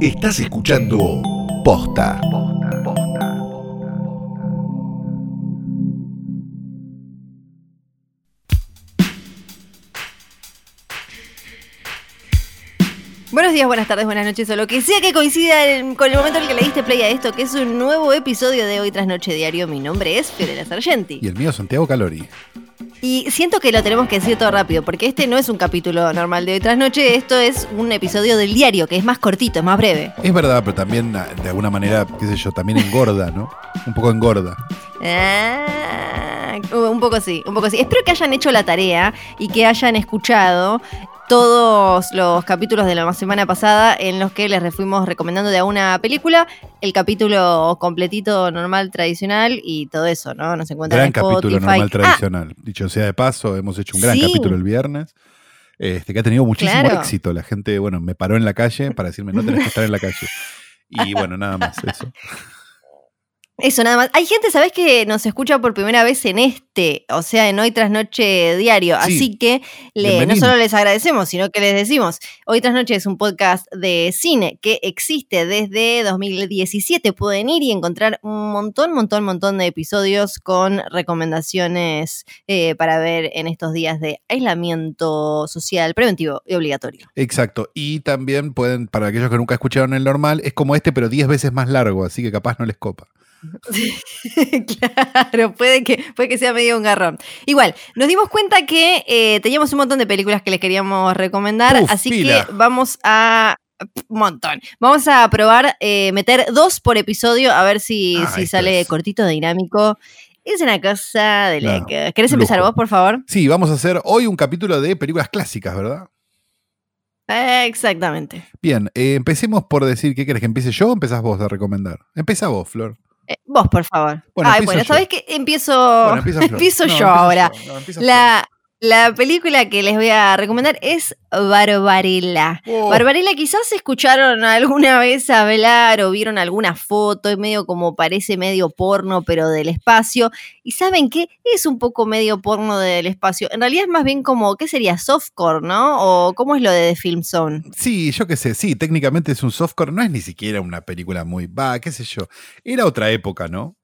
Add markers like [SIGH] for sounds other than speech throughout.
Estás escuchando Posta. Buenos días, buenas tardes, buenas noches o lo que sea que coincida en- con el momento en el que le diste play a esto, que es un nuevo episodio de Hoy Tras Noche Diario. Mi nombre es Fiorella Sargenti. Y el mío, Santiago Calori. Y siento que lo tenemos que decir todo rápido, porque este no es un capítulo normal de Hoy Tras Noche, esto es un episodio del diario, que es más cortito, es más breve. Es verdad, pero también, ah, de alguna manera, qué sé yo, también engorda, ¿no? Un poco engorda. Ah, un poco sí, un poco sí. Espero que hayan hecho la tarea y que hayan escuchado todos los capítulos de la semana pasada en los que les fuimos recomendando de a una película, el capítulo completito, normal, tradicional y todo eso, ¿no? Nos encuentran Gran en capítulo Spotify. normal Ah, tradicional. Dicho sea de paso, hemos hecho un gran Sí. capítulo el viernes. Este, que ha tenido muchísimo Claro. éxito. La gente, bueno, me paró en la calle para decirme, no tenés que estar en la calle. Y bueno, nada más eso. [LAUGHS] Eso nada más. Hay gente, ¿sabes? Que nos escucha por primera vez en este, o sea, en Hoy Tras Noche Diario. Sí. Así que le- no solo les agradecemos, sino que les decimos, Hoy Tras Noche es un podcast de cine que existe desde 2017. Pueden ir y encontrar un montón, montón, montón de episodios con recomendaciones eh, para ver en estos días de aislamiento social preventivo y obligatorio. Exacto. Y también pueden, para aquellos que nunca escucharon el normal, es como este, pero 10 veces más largo, así que capaz no les copa. [LAUGHS] claro, puede que, puede que sea medio un garrón. Igual, nos dimos cuenta que eh, teníamos un montón de películas que les queríamos recomendar, Uf, así pila. que vamos a... Un montón. Vamos a probar eh, meter dos por episodio a ver si, Ah, si sale es- cortito, dinámico. Es una cosa de la No, que... ¿Querés empezar lujo. vos, por favor? Sí, vamos a hacer hoy un capítulo de películas clásicas, ¿verdad? Exactamente. Bien, eh, empecemos por decir, ¿qué querés que empiece yo o empezás vos a recomendar? Empieza vos, Flor. Eh, vos, por favor. Bueno, Ay, bueno, yo. ¿sabés qué? Empiezo, Bueno, empiezo [LAUGHS] No, yo empiezo ahora. yo. No, La, la película que les voy a recomendar es Barbarella. Oh, Barbarella, quizás escucharon alguna vez hablar o vieron alguna foto, es medio como parece medio porno, pero del espacio. Y saben qué? Es un poco medio porno del espacio. En realidad es más bien como, ¿qué sería? Softcore, ¿no? ¿O cómo es lo de The Film Zone? Sí, yo qué sé, sí, técnicamente es un softcore, no es ni siquiera una película muy, va, qué sé yo. Era otra época, ¿no?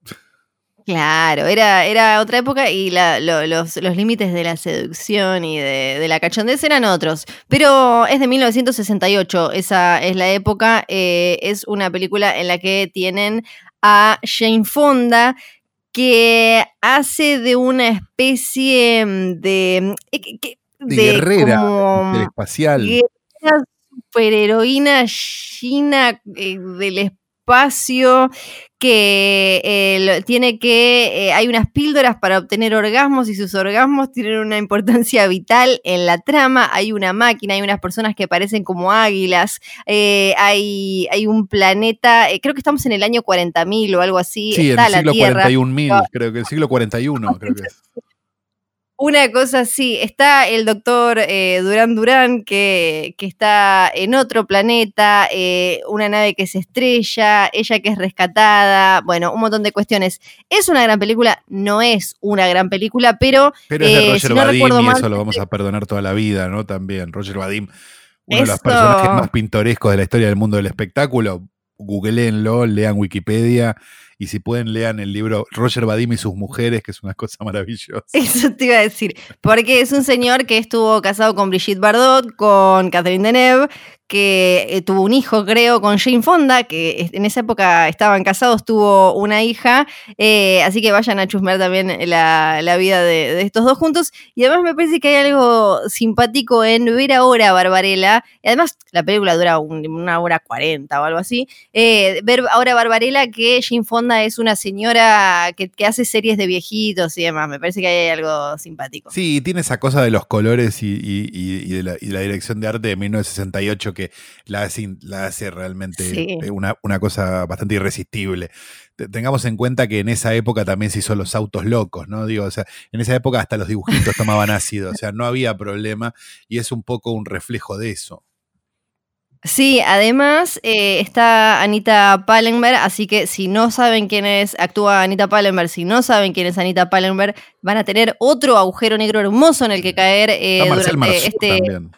Claro, era, era otra época y la- lo- los, los límites de la seducción y de, de la cachondez eran otros. Pero es de 1968, esa es la época. eh, es una película en la que tienen a Jane Fonda que hace de una especie de... eh, que- que- De, guerrera, como- del espacial. guerrera superheroína china eh, del espacio que eh, tiene que eh, hay unas píldoras para obtener orgasmos y sus orgasmos tienen una [LAUGHS] importancia vital en la trama. Hay una máquina hay unas personas que parecen como águilas eh, hay, hay un planeta creo que estamos en el año 40.000 o algo así Sí, en está el la siglo Tierra. 41.000, creo que el siglo 41, creo que es. [LAUGHS] Una cosa así, está el doctor eh, Durán Durán que, que está en otro planeta, eh, una nave que se estrella, ella que es rescatada, bueno, un montón de cuestiones. Es una gran película, no es una gran película, pero Pero es de Eh, Roger si no Vadim recuerdo y mal- eso lo vamos a perdonar toda la vida, ¿no? También, Roger Vadim, uno de los personajes más pintorescos de la historia del mundo del espectáculo. Googleenlo, lean Wikipedia y si pueden lean el libro Roger Vadim y sus mujeres, que es una cosa maravillosa. Eso te iba a decir, porque es un señor que estuvo casado con Brigitte Bardot, con Catherine Deneuve, que eh, tuvo un hijo, creo, con Jane Fonda, que en esa época estaban casados, tuvo una hija, eh, así que vayan a chusmear también la, vida de, estos dos juntos. Y además me parece que hay algo simpático en ver ahora a Barbarella, y además la película dura un- una hora cuarenta o algo así, eh, ver ahora a Barbarella que Jane Fonda es una señora que, que hace series de viejitos y demás, me parece que hay algo simpático. Sí, tiene esa cosa de los colores y, y- y- y de, la, y la dirección de arte de 1968 que la hace, la hace realmente Sí. eh, una, una cosa bastante irresistible. Te- Tengamos en cuenta que en esa época también se hizo los autos locos, ¿no? Digo, o sea, en esa época hasta los dibujitos tomaban ácido, o sea, no había problema y es un poco un reflejo de eso. Sí, además eh, está Anita Pallenberg, así que si no saben quién es, actúa Anita Pallenberg, si no saben quién es Anita Pallenberg, van a tener otro agujero negro hermoso en el que caer eh, durante este... también.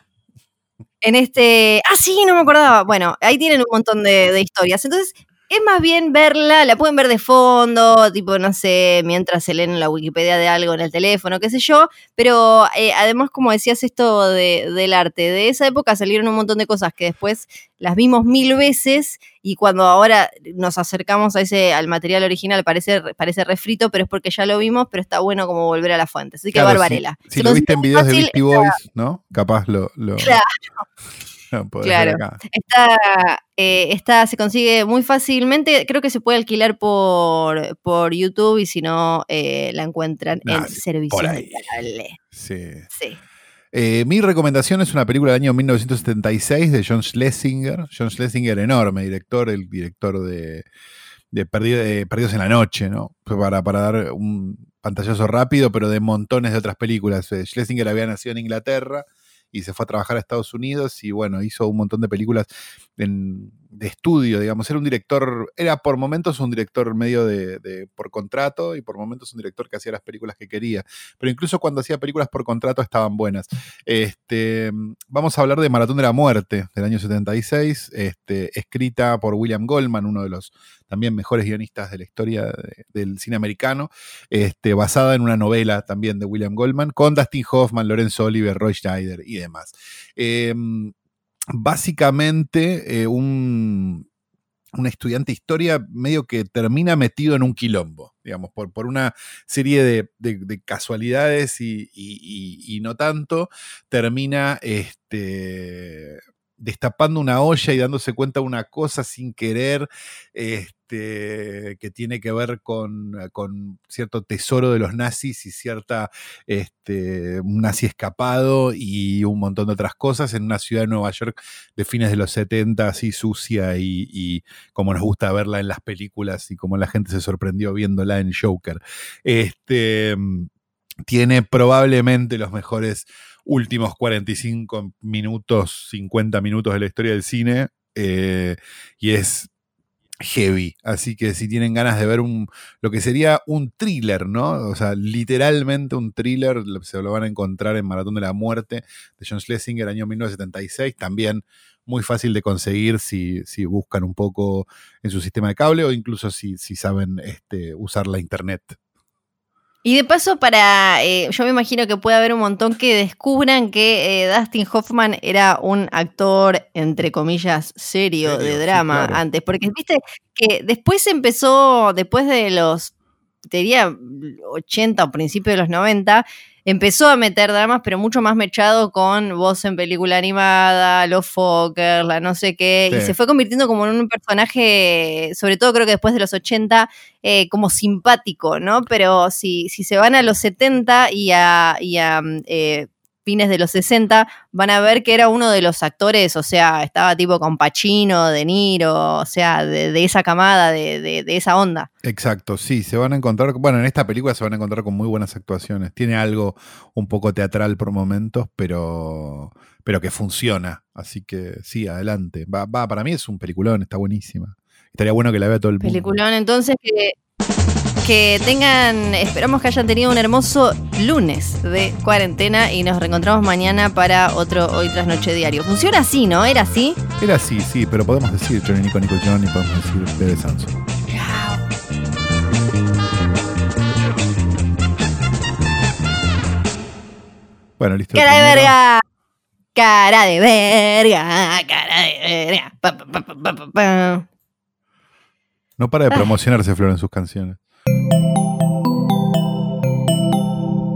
En este. Ah, sí, no me acordaba. Bueno, ahí tienen un montón de, de historias. Entonces, es más bien verla, la pueden ver de fondo, tipo, no sé, mientras se leen la Wikipedia de algo en el teléfono, qué sé yo, pero eh, además, como decías esto de, del arte, de esa época salieron un montón de cosas que después las vimos mil veces y cuando ahora nos acercamos a ese, al material original parece, parece refrito, pero es porque ya lo vimos, pero está bueno como volver a la fuente. Así que Barbarella. Si, lo viste en videos de Beastie Boys, ¿no? Capaz lo... lo... Claro. [LAUGHS] claro. Eh, esta, se consigue muy fácilmente. Creo que se puede alquilar por, por YouTube y si no, eh, la encuentran en servicio. Sí. Eh, mi recomendación es una película del año 1976 de John Schlesinger. John Schlesinger, enorme director, el director de, de, Perdidos en la Noche, ¿no? Para, para dar un pantallazo rápido, pero de montones de otras películas. Schlesinger había nacido en Inglaterra y se fue a trabajar a Estados Unidos y bueno, hizo un montón de películas de estudio, digamos. Era un director, era por momentos un director medio de, por contrato y por momentos un director que hacía las películas que quería. Pero incluso cuando hacía películas por contrato estaban buenas. Este, vamos a hablar de Maratón de la Muerte del año 76, este, escrita por William Goldman, uno de los también mejores guionistas de la historia del cine americano, este, basada en una novela también de William Goldman, con Dustin Hoffman, Lorenzo Oliver, Roy Schneider y demás. Em, básicamente, eh, un, estudiante de historia medio que termina metido en un quilombo, digamos, por, por una serie de, casualidades y, no tanto, termina este, destapando una olla y dándose cuenta de una cosa sin querer, este, que tiene que ver con, cierto tesoro de los nazis y cierta, este, un nazi escapado y un montón de otras cosas en una ciudad de Nueva York de fines de los 70, así sucia y, como nos gusta verla en las películas y como la gente se sorprendió viéndola en Joker. Este, tiene probablemente los mejores últimos 45 minutos, 50 minutos de la historia del cine. Eh, y es heavy. Así que si tienen ganas de ver un, lo que sería un thriller, ¿no? O sea, literalmente un thriller, se lo van a encontrar en Maratón de la Muerte de John Schlesinger, año 1976. También muy fácil de conseguir si, si buscan un poco en su sistema de cable o incluso si, si saben este, usar la internet. Y de paso, para. Eh, yo me imagino que puede haber un montón que descubran que eh, Dustin Hoffman era un actor, entre comillas, serio, de drama antes. Porque viste que después empezó, después de los. Te diría 80 o principios de los 90, empezó a meter dramas, pero mucho más mechado con voz en película animada, los Fokker, la no sé qué, y se fue convirtiendo como en un personaje, sobre todo creo que después de los 80, eh, como simpático, ¿no? Pero si, si se van a los 70 y a, y a eh, fines de los 60, van a ver que era uno de los actores, o sea, estaba tipo con Pacino, De Niro, o sea, de, esa camada, de, esa onda. Exacto, sí, se van a encontrar, bueno, en esta película se van a encontrar con muy buenas actuaciones. Tiene algo un poco teatral por momentos, pero, pero que funciona. Así que sí, adelante. Va, va, para mí es un peliculón, está buenísima. Estaría bueno que la vea todo el mundo. Peliculón, entonces que que tengan, esperamos que hayan tenido un hermoso lunes de cuarentena y nos reencontramos mañana para otro Hoy Tras Noche Diario. Funciona así, ¿no? ¿Era así? Era así, sí, pero podemos decir Johnny Nico Nico John y podemos decir Bebe Sanso. Bueno, listo. Cara de verga. Cara de verga. Cara de verga. no para de promocionarse Flor en sus canciones.